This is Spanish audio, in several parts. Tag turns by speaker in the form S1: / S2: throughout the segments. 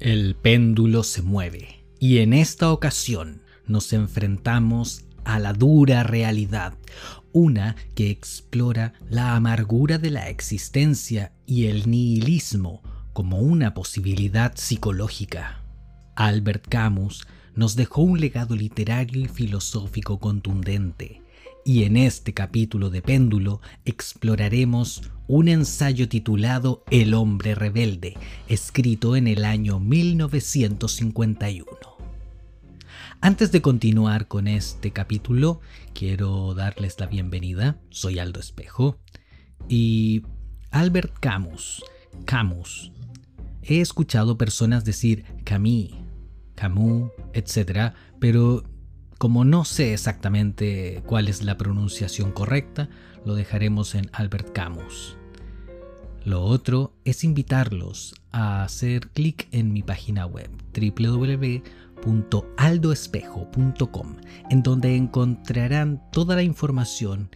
S1: El péndulo se mueve y en esta ocasión nos enfrentamos a la dura realidad, una que explora la amargura de la existencia y el nihilismo como una posibilidad psicológica. Albert Camus nos dejó un legado literario y filosófico contundente, y en este capítulo de Péndulo exploraremos un ensayo titulado El hombre rebelde, escrito en el año 1951. Antes de continuar con este capítulo, quiero darles la bienvenida. Soy Aldo Espejo y Albert Camus. Camus. He escuchado personas decir Camus, Camus, etc., pero como no sé exactamente cuál es la pronunciación correcta, lo dejaremos en Albert Camus. Lo otro es invitarlos a hacer clic en mi página web www.aldoespejo.com, en donde encontrarán toda la información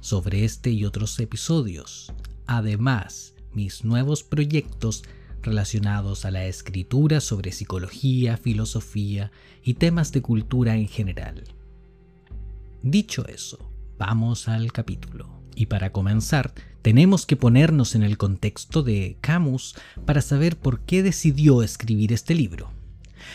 S1: sobre este y otros episodios. Además, mis nuevos proyectos relacionados a la escritura sobre psicología, filosofía y temas de cultura en general. Dicho eso, vamos al capítulo. Y para comenzar, tenemos que ponernos en el contexto de Camus para saber por qué decidió escribir este libro.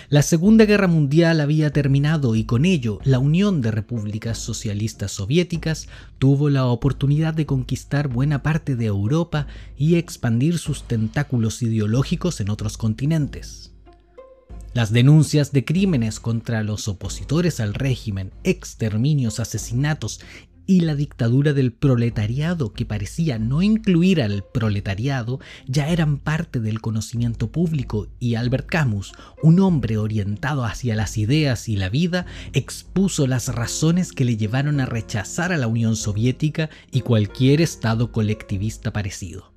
S1: La Segunda Guerra Mundial había terminado y con ello la Unión de Repúblicas Socialistas Soviéticas tuvo la oportunidad de conquistar buena parte de Europa y expandir sus tentáculos ideológicos en otros continentes. Las denuncias de crímenes contra los opositores al régimen, exterminios, asesinatos y la dictadura del proletariado que parecía no incluir al proletariado ya eran parte del conocimiento público y Albert Camus, un hombre orientado hacia las ideas y la vida, expuso las razones que le llevaron a rechazar a la Unión Soviética y cualquier estado colectivista parecido.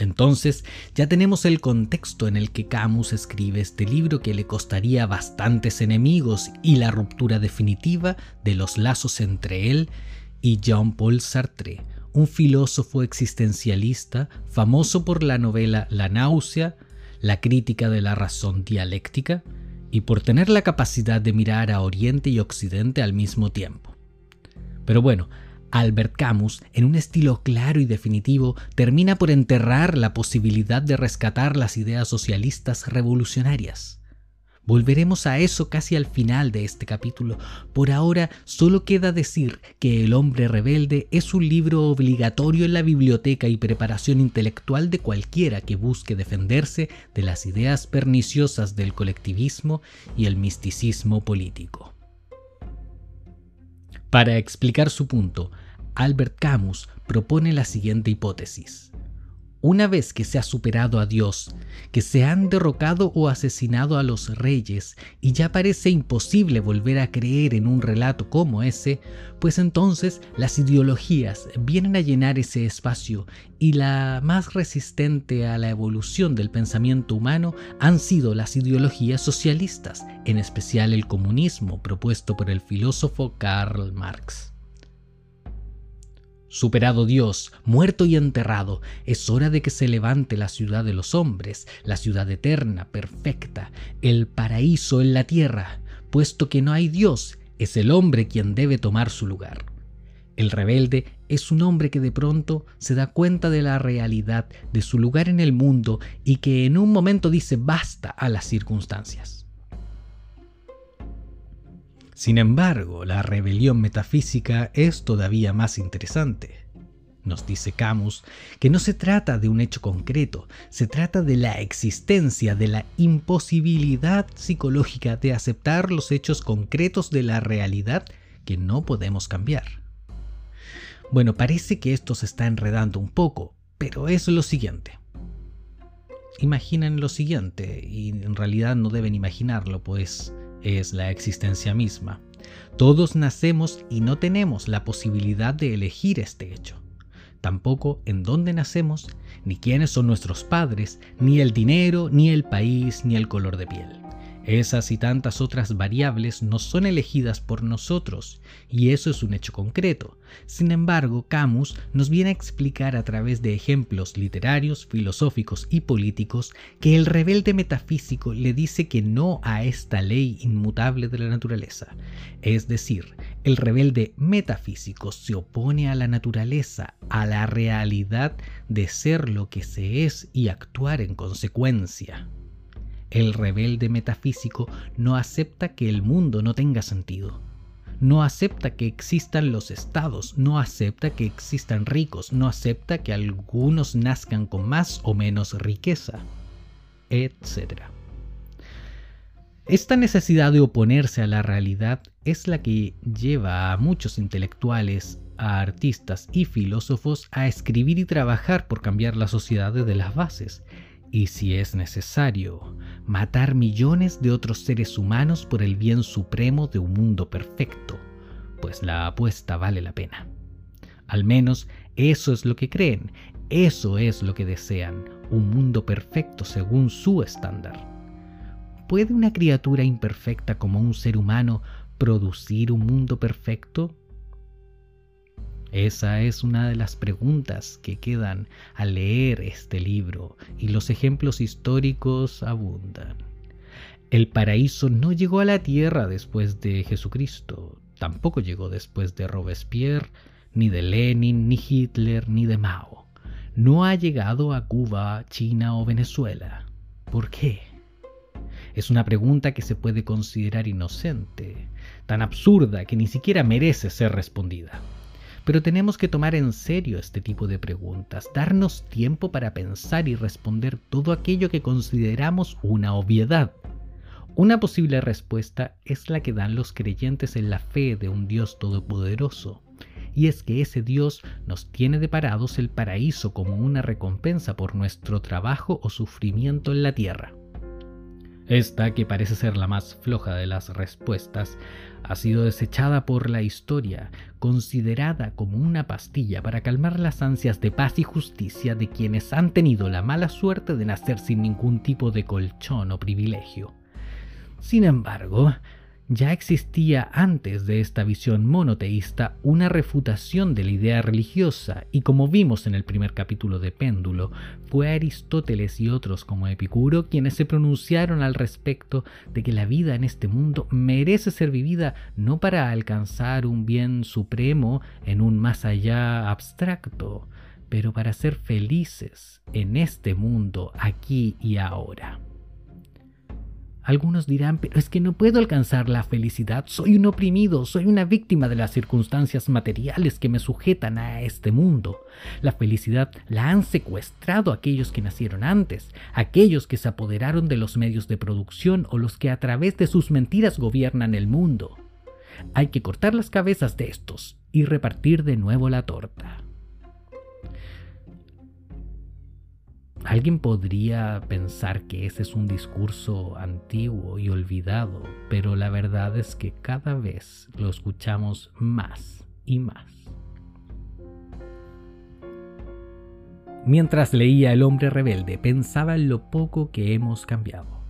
S1: Entonces ya tenemos el contexto en el que Camus escribe este libro que le costaría bastantes enemigos y la ruptura definitiva de los lazos entre él y Jean-Paul Sartre, un filósofo existencialista famoso por la novela La náusea, la crítica de la razón dialéctica y por tener la capacidad de mirar a Oriente y Occidente al mismo tiempo. Pero bueno, Albert Camus, en un estilo claro y definitivo, termina por enterrar la posibilidad de rescatar las ideas socialistas revolucionarias. Volveremos a eso casi al final de este capítulo. Por ahora solo queda decir que El hombre rebelde es un libro obligatorio en la biblioteca y preparación intelectual de cualquiera que busque defenderse de las ideas perniciosas del colectivismo y el misticismo político. Para explicar su punto, Albert Camus propone la siguiente hipótesis. Una vez que se ha superado a Dios, que se han derrocado o asesinado a los reyes y ya parece imposible volver a creer en un relato como ese, pues entonces las ideologías vienen a llenar ese espacio y la más resistente a la evolución del pensamiento humano han sido las ideologías socialistas, en especial el comunismo propuesto por el filósofo Karl Marx. Superado Dios, muerto y enterrado, es hora de que se levante la ciudad de los hombres, la ciudad eterna, perfecta, el paraíso en la tierra, puesto que no hay Dios, es el hombre quien debe tomar su lugar. El rebelde es un hombre que de pronto se da cuenta de la realidad de su lugar en el mundo y que en un momento dice basta a las circunstancias. Sin embargo, la rebelión metafísica es todavía más interesante. Nos dice Camus que no se trata de un hecho concreto, se trata de la existencia, de la imposibilidad psicológica de aceptar los hechos concretos de la realidad que no podemos cambiar. Bueno, parece que esto se está enredando un poco, pero es lo siguiente. Imaginen lo siguiente, y en realidad no deben imaginarlo, pues es la existencia misma. Todos nacemos y no tenemos la posibilidad de elegir este hecho. Tampoco en dónde nacemos, ni quiénes son nuestros padres, ni el dinero, ni el país, ni el color de piel. Esas y tantas otras variables no son elegidas por nosotros, y eso es un hecho concreto. Sin embargo, Camus nos viene a explicar a través de ejemplos literarios, filosóficos y políticos que el rebelde metafísico le dice que no a esta ley inmutable de la naturaleza. Es decir, el rebelde metafísico se opone a la naturaleza, a la realidad de ser lo que se es y actuar en consecuencia. El rebelde metafísico no acepta que el mundo no tenga sentido. No acepta que existan los estados, no acepta que existan ricos, no acepta que algunos nazcan con más o menos riqueza, etc. Esta necesidad de oponerse a la realidad es la que lleva a muchos intelectuales, a artistas y filósofos a escribir y trabajar por cambiar la sociedad desde las bases, y si es necesario, matar millones de otros seres humanos por el bien supremo de un mundo perfecto, pues la apuesta vale la pena. Al menos eso es lo que creen, eso es lo que desean, un mundo perfecto según su estándar. ¿Puede una criatura imperfecta como un ser humano producir un mundo perfecto? Esa es una de las preguntas que quedan al leer este libro y los ejemplos históricos abundan. El paraíso no llegó a la tierra después de Jesucristo, tampoco llegó después de Robespierre, ni de Lenin, ni Hitler, ni de Mao. No ha llegado a Cuba, China o Venezuela. ¿Por qué? Es una pregunta que se puede considerar inocente, tan absurda que ni siquiera merece ser respondida. Pero tenemos que tomar en serio este tipo de preguntas, darnos tiempo para pensar y responder todo aquello que consideramos una obviedad. Una posible respuesta es la que dan los creyentes en la fe de un Dios todopoderoso, y es que ese Dios nos tiene deparados el paraíso como una recompensa por nuestro trabajo o sufrimiento en la tierra. Esta, que parece ser la más floja de las respuestas, ha sido desechada por la historia, considerada como una pastilla para calmar las ansias de paz y justicia de quienes han tenido la mala suerte de nacer sin ningún tipo de colchón o privilegio. Sin embargo, ya existía antes de esta visión monoteísta una refutación de la idea religiosa y como vimos en el primer capítulo de Péndulo, fue Aristóteles y otros como Epicuro quienes se pronunciaron al respecto de que la vida en este mundo merece ser vivida no para alcanzar un bien supremo en un más allá abstracto, pero para ser felices en este mundo aquí y ahora. Algunos dirán, pero es que no puedo alcanzar la felicidad, soy un oprimido, soy una víctima de las circunstancias materiales que me sujetan a este mundo. La felicidad la han secuestrado aquellos que nacieron antes, aquellos que se apoderaron de los medios de producción o los que a través de sus mentiras gobiernan el mundo. Hay que cortar las cabezas de estos y repartir de nuevo la torta. Alguien podría pensar que ese es un discurso antiguo y olvidado, pero la verdad es que cada vez lo escuchamos más y más. Mientras leía El hombre rebelde, pensaba en lo poco que hemos cambiado.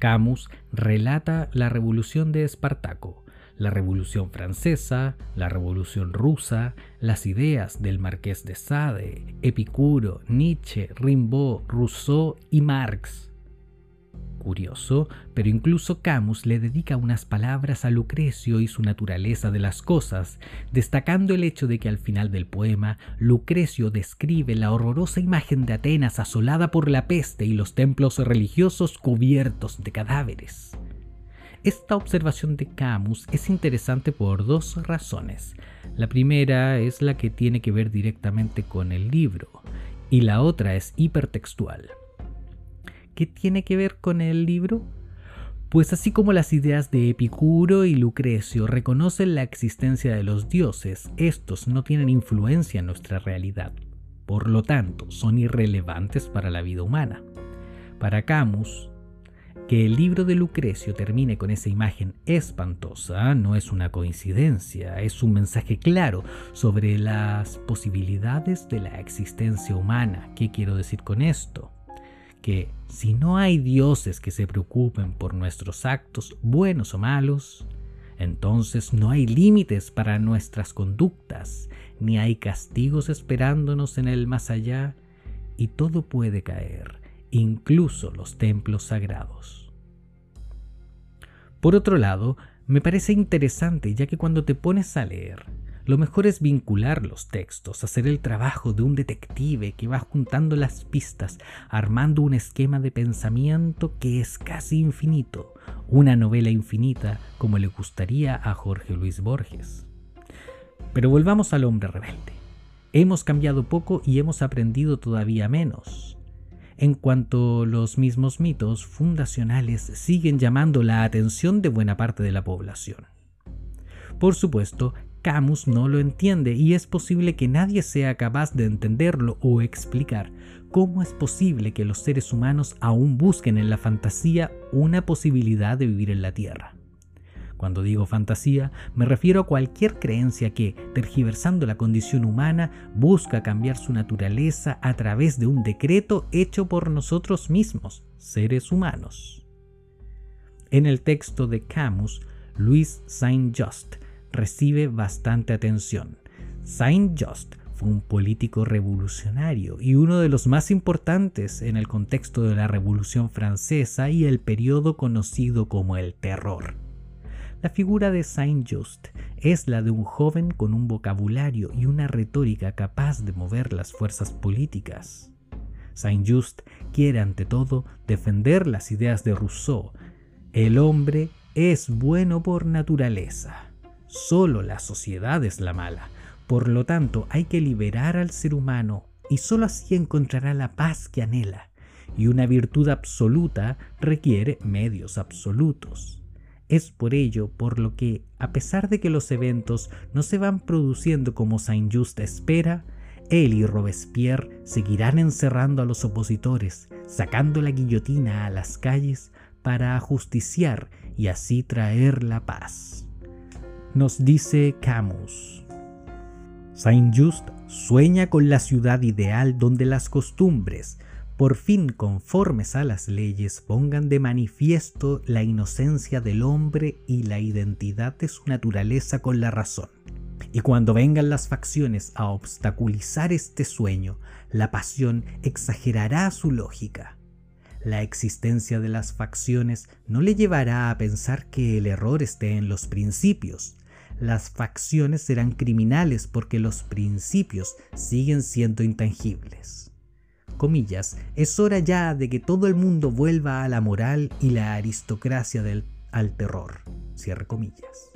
S1: Camus relata la revolución de Espartaco, la Revolución Francesa, la Revolución Rusa, las ideas del Marqués de Sade, Epicuro, Nietzsche, Rimbaud, Rousseau y Marx. Curioso, pero incluso Camus le dedica unas palabras a Lucrecio y su naturaleza de las cosas, destacando el hecho de que al final del poema Lucrecio describe la horrorosa imagen de Atenas asolada por la peste y los templos religiosos cubiertos de cadáveres. Esta observación de Camus es interesante por dos razones. La primera es la que tiene que ver directamente con el libro y la otra es hipertextual. ¿Qué tiene que ver con el libro? Pues así como las ideas de Epicuro y Lucrecio reconocen la existencia de los dioses, estos no tienen influencia en nuestra realidad. Por lo tanto, son irrelevantes para la vida humana. Para Camus, que el libro de Lucrecio termine con esa imagen espantosa no es una coincidencia, es un mensaje claro sobre las posibilidades de la existencia humana. ¿Qué quiero decir con esto? que si no hay dioses que se preocupen por nuestros actos, buenos o malos, entonces no hay límites para nuestras conductas, ni hay castigos esperándonos en el más allá, y todo puede caer, incluso los templos sagrados. Por otro lado, me parece interesante ya que cuando te pones a leer, lo mejor es vincular los textos, hacer el trabajo de un detective que va juntando las pistas, armando un esquema de pensamiento que es casi infinito, una novela infinita como le gustaría a Jorge Luis Borges. Pero volvamos al hombre rebelde. Hemos cambiado poco y hemos aprendido todavía menos. En cuanto los mismos mitos fundacionales siguen llamando la atención de buena parte de la población. Por supuesto, Camus no lo entiende y es posible que nadie sea capaz de entenderlo o explicar cómo es posible que los seres humanos aún busquen en la fantasía una posibilidad de vivir en la Tierra. Cuando digo fantasía, me refiero a cualquier creencia que, tergiversando la condición humana, busca cambiar su naturaleza a través de un decreto hecho por nosotros mismos, seres humanos. En el texto de Camus, Louis Saint-Just recibe bastante atención. Saint-Just fue un político revolucionario y uno de los más importantes en el contexto de la Revolución Francesa y el periodo conocido como el Terror. La figura de Saint-Just es la de un joven con un vocabulario y una retórica capaz de mover las fuerzas políticas. Saint-Just quiere ante todo defender las ideas de Rousseau. El hombre es bueno por naturaleza Solo la sociedad es la mala. Por lo tanto, hay que liberar al ser humano y sólo así encontrará la paz que anhela. Y una virtud absoluta requiere medios absolutos. Es por ello por lo que, a pesar de que los eventos no se van produciendo como Saint-Just espera, él y Robespierre seguirán encerrando a los opositores, sacando la guillotina a las calles para ajusticiar y así traer la paz. Nos dice Camus. Saint-Just sueña con la ciudad ideal donde las costumbres, por fin conformes a las leyes, pongan de manifiesto la inocencia del hombre y la identidad de su naturaleza con la razón. Y cuando vengan las facciones a obstaculizar este sueño, la pasión exagerará su lógica. La existencia de las facciones no le llevará a pensar que el error esté en los principios, las facciones serán criminales porque los principios siguen siendo intangibles. Comillas, es hora ya de que todo el mundo vuelva a la moral y la aristocracia del, al terror. Cierre comillas.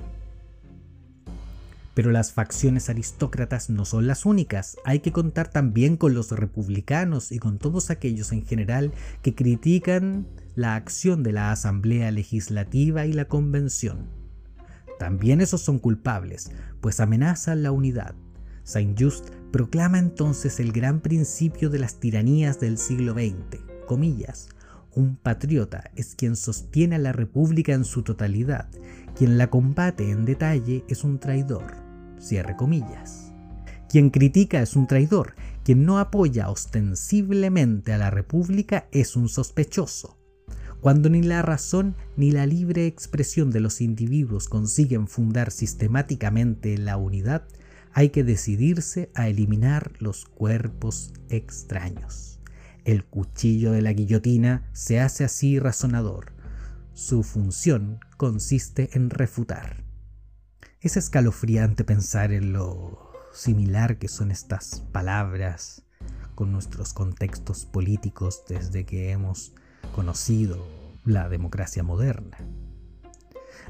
S1: Pero las facciones aristócratas no son las únicas, hay que contar también con los republicanos y con todos aquellos en general que critican la acción de la Asamblea Legislativa y la Convención. También esos son culpables, pues amenazan la unidad. Saint-Just proclama entonces el gran principio de las tiranías del siglo XX. Un patriota es quien sostiene a la República en su totalidad, quien la combate en detalle es un traidor, cierre comillas. Quien critica es un traidor, quien no apoya ostensiblemente a la República es un sospechoso, cuando ni la razón ni la libre expresión de los individuos consiguen fundar sistemáticamente la unidad, hay que decidirse a eliminar los cuerpos extraños. El cuchillo de la guillotina se hace así razonador. Su función consiste en refutar. Es escalofriante pensar en lo similar que son estas palabras con nuestros contextos políticos desde que hemos conocido la democracia moderna.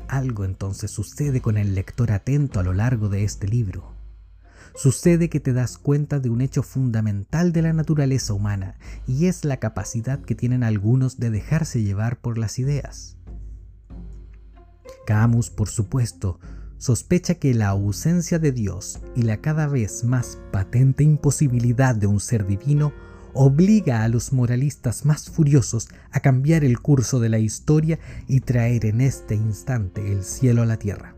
S1: Algo entonces sucede con el lector atento a lo largo de este libro. Sucede que te das cuenta de un hecho fundamental de la naturaleza humana y es la capacidad que tienen algunos de dejarse llevar por las ideas. Camus, por supuesto, sospecha que la ausencia de Dios y la cada vez más patente imposibilidad de un ser divino obliga a los moralistas más furiosos a cambiar el curso de la historia y traer en este instante el cielo a la tierra.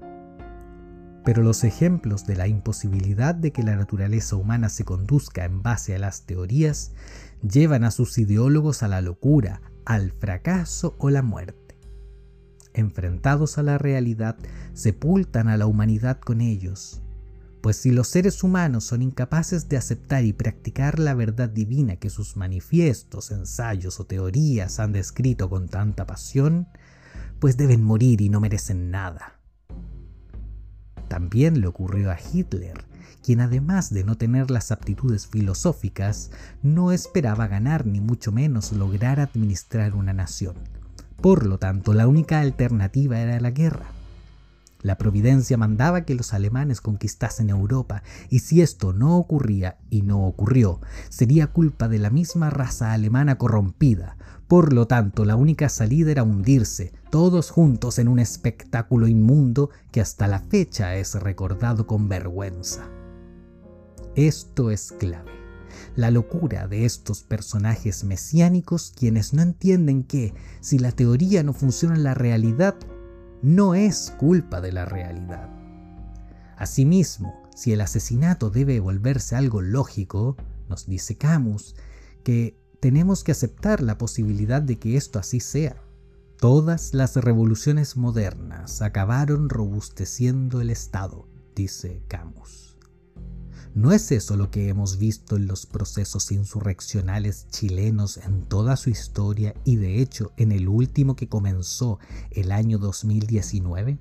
S1: Pero los ejemplos de la imposibilidad de que la naturaleza humana se conduzca en base a las teorías llevan a sus ideólogos a la locura, al fracaso o la muerte. Enfrentados a la realidad, sepultan a la humanidad con ellos, pues si los seres humanos son incapaces de aceptar y practicar la verdad divina que sus manifiestos, ensayos o teorías han descrito con tanta pasión, pues deben morir y no merecen nada. También le ocurrió a Hitler, quien además de no tener las aptitudes filosóficas, no esperaba ganar ni mucho menos lograr administrar una nación. Por lo tanto, la única alternativa era la guerra. La providencia mandaba que los alemanes conquistasen Europa, y si esto no ocurría, y no ocurrió, sería culpa de la misma raza alemana corrompida, por lo tanto, la única salida era hundirse, todos juntos en un espectáculo inmundo que hasta la fecha es recordado con vergüenza. Esto es clave. La locura de estos personajes mesiánicos quienes no entienden que, si la teoría no funciona en la realidad, no es culpa de la realidad. Asimismo, si el asesinato debe volverse algo lógico, nos dice Camus, que tenemos que aceptar la posibilidad de que esto así sea. Todas las revoluciones modernas acabaron robusteciendo el Estado, dice Camus. ¿No es eso lo que hemos visto en los procesos insurreccionales chilenos en toda su historia y de hecho en el último que comenzó el año 2019?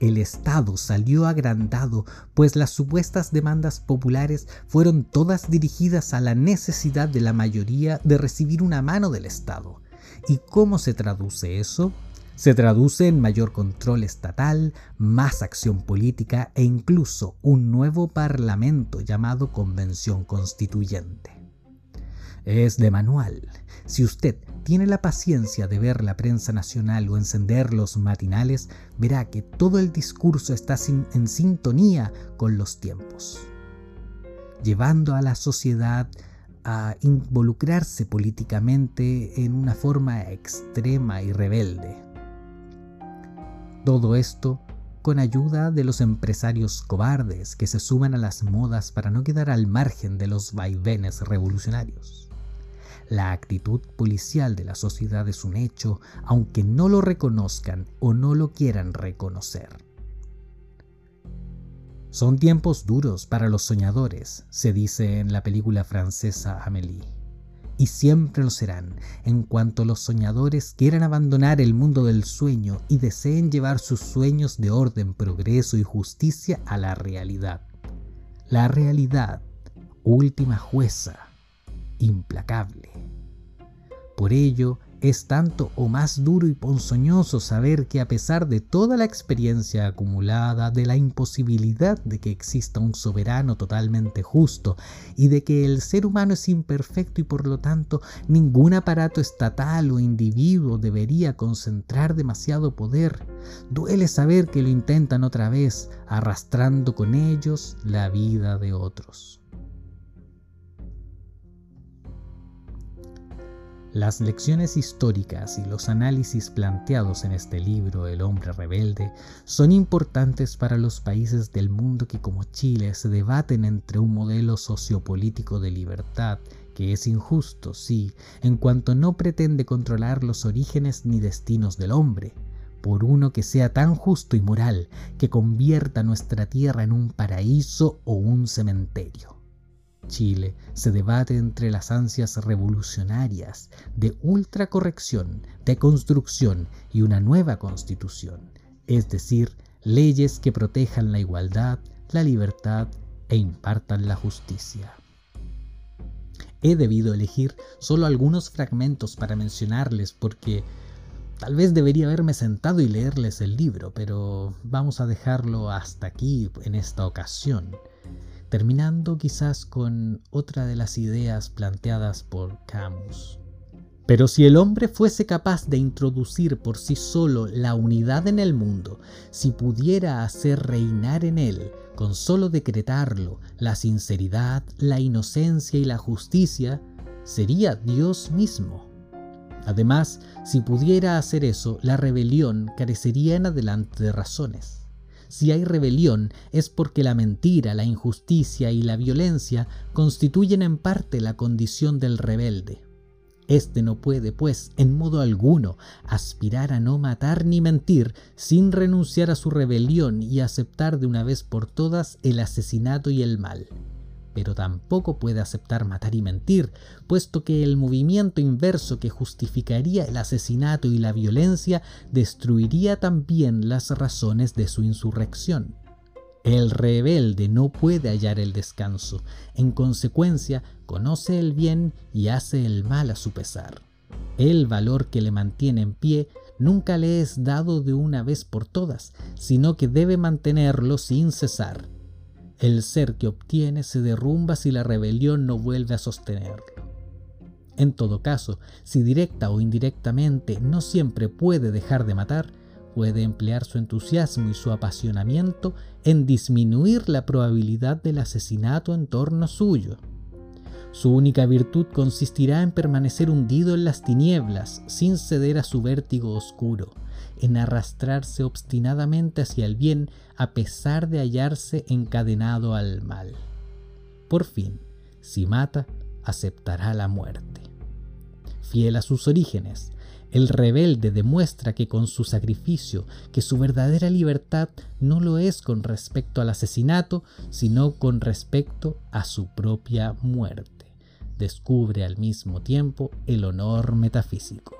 S1: El Estado salió agrandado, pues las supuestas demandas populares fueron todas dirigidas a la necesidad de la mayoría de recibir una mano del Estado. ¿Y cómo se traduce eso? Se traduce en mayor control estatal, más acción política e incluso un nuevo parlamento llamado Convención Constituyente. Es de manual. Si usted tiene la paciencia de ver la prensa nacional o encender los matinales, verá que todo el discurso está en sintonía con los tiempos, llevando a la sociedad a involucrarse políticamente en una forma extrema y rebelde. Todo esto con ayuda de los empresarios cobardes que se suman a las modas para no quedar al margen de los vaivenes revolucionarios. La actitud policial de la sociedad es un hecho, aunque no lo reconozcan o no lo quieran reconocer. Son tiempos duros para los soñadores, se dice en la película francesa Amélie. Y siempre lo serán, en cuanto los soñadores quieran abandonar el mundo del sueño y deseen llevar sus sueños de orden, progreso y justicia a la realidad. La realidad, última jueza, implacable. Por ello, es tanto o más duro y ponzoñoso saber que a pesar de toda la experiencia acumulada, de la imposibilidad de que exista un soberano totalmente justo y de que el ser humano es imperfecto y por lo tanto ningún aparato estatal o individuo debería concentrar demasiado poder, duele saber que lo intentan otra vez, arrastrando con ellos la vida de otros. Las lecciones históricas y los análisis planteados en este libro, El hombre rebelde, son importantes para los países del mundo que como Chile se debaten entre un modelo sociopolítico de libertad que es injusto, sí, en cuanto no pretende controlar los orígenes ni destinos del hombre, por uno que sea tan justo y moral que convierta nuestra tierra en un paraíso o un cementerio. Chile se debate entre las ansias revolucionarias de ultracorrección, de construcción y una nueva constitución, es decir, leyes que protejan la igualdad, la libertad e impartan la justicia. He debido elegir solo algunos fragmentos para mencionarles porque tal vez debería haberme sentado y leerles el libro, pero vamos a dejarlo hasta aquí en esta ocasión terminando quizás con otra de las ideas planteadas por Camus. Pero si el hombre fuese capaz de introducir por sí solo la unidad en el mundo, si pudiera hacer reinar en él, con solo decretarlo, la sinceridad, la inocencia y la justicia, sería Dios mismo. Además, si pudiera hacer eso, la rebelión carecería en adelante de razones. Si hay rebelión es porque la mentira, la injusticia y la violencia constituyen en parte la condición del rebelde. Este no puede, pues, en modo alguno, aspirar a no matar ni mentir sin renunciar a su rebelión y aceptar de una vez por todas el asesinato y el mal. Pero tampoco puede aceptar matar y mentir, puesto que el movimiento inverso que justificaría el asesinato y la violencia destruiría también las razones de su insurrección. El rebelde no puede hallar el descanso, en consecuencia conoce el bien y hace el mal a su pesar. El valor que le mantiene en pie nunca le es dado de una vez por todas, sino que debe mantenerlo sin cesar. El ser que obtiene se derrumba si la rebelión no vuelve a sostenerlo. En todo caso, si directa o indirectamente no siempre puede dejar de matar, puede emplear su entusiasmo y su apasionamiento en disminuir la probabilidad del asesinato en torno suyo. Su única virtud consistirá en permanecer hundido en las tinieblas sin ceder a su vértigo oscuro, en arrastrarse obstinadamente hacia el bien a pesar de hallarse encadenado al mal. Por fin, si mata, aceptará la muerte. Fiel a sus orígenes, el rebelde demuestra que con su sacrificio, que su verdadera libertad no lo es con respecto al asesinato, sino con respecto a su propia muerte. Descubre al mismo tiempo el honor metafísico.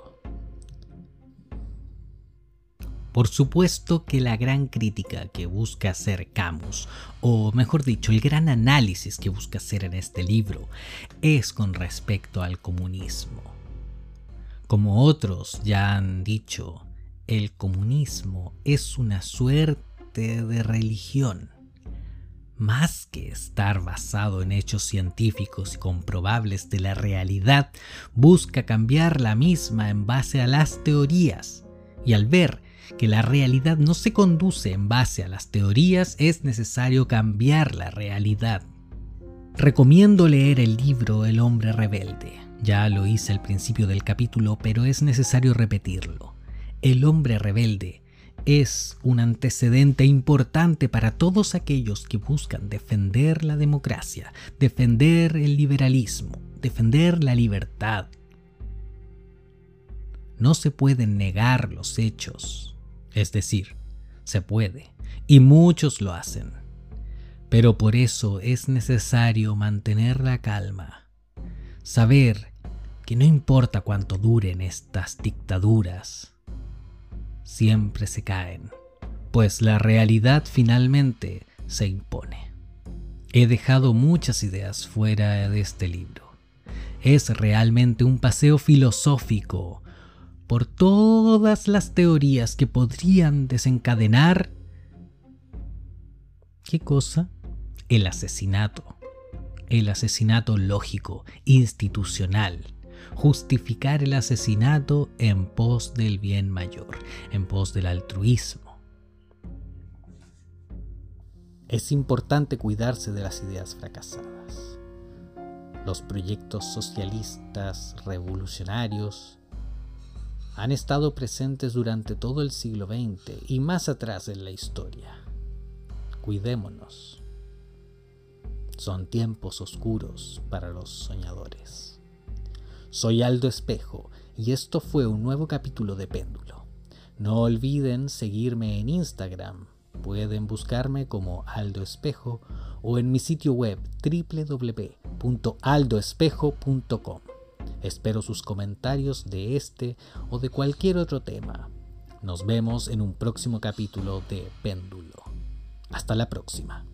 S1: Por supuesto que la gran crítica que busca hacer Camus, o mejor dicho, el gran análisis que busca hacer en este libro, es con respecto al comunismo como otros ya han dicho, el comunismo es una suerte de religión. Más que estar basado en hechos científicos y comprobables de la realidad, busca cambiar la misma en base a las teorías. Y al ver que la realidad no se conduce en base a las teorías, es necesario cambiar la realidad. Recomiendo leer el libro El hombre rebelde ya lo hice al principio del capítulo, pero es necesario repetirlo. El hombre rebelde es un antecedente importante para todos aquellos que buscan defender la democracia, defender el liberalismo, defender la libertad. No se pueden negar los hechos, es decir, se puede, y muchos lo hacen. Pero por eso es necesario mantener la calma, saber que no importa cuánto duren estas dictaduras, siempre se caen, pues la realidad finalmente se impone. He dejado muchas ideas fuera de este libro. Es realmente un paseo filosófico por todas las teorías que podrían desencadenar... ¿Qué cosa? El asesinato. El asesinato lógico, institucional, justificar el asesinato en pos del bien mayor, en pos del altruismo. Es importante cuidarse de las ideas fracasadas. Los proyectos socialistas revolucionarios han estado presentes durante todo el siglo XX y más atrás en la historia. Cuidémonos. Son tiempos oscuros para los soñadores. Soy Aldo Espejo y esto fue un nuevo capítulo de Péndulo. No olviden seguirme en Instagram. Pueden buscarme como Aldo Espejo o en mi sitio web www.aldoespejo.com. Espero sus comentarios de este o de cualquier otro tema. Nos vemos en un próximo capítulo de Péndulo. Hasta la próxima.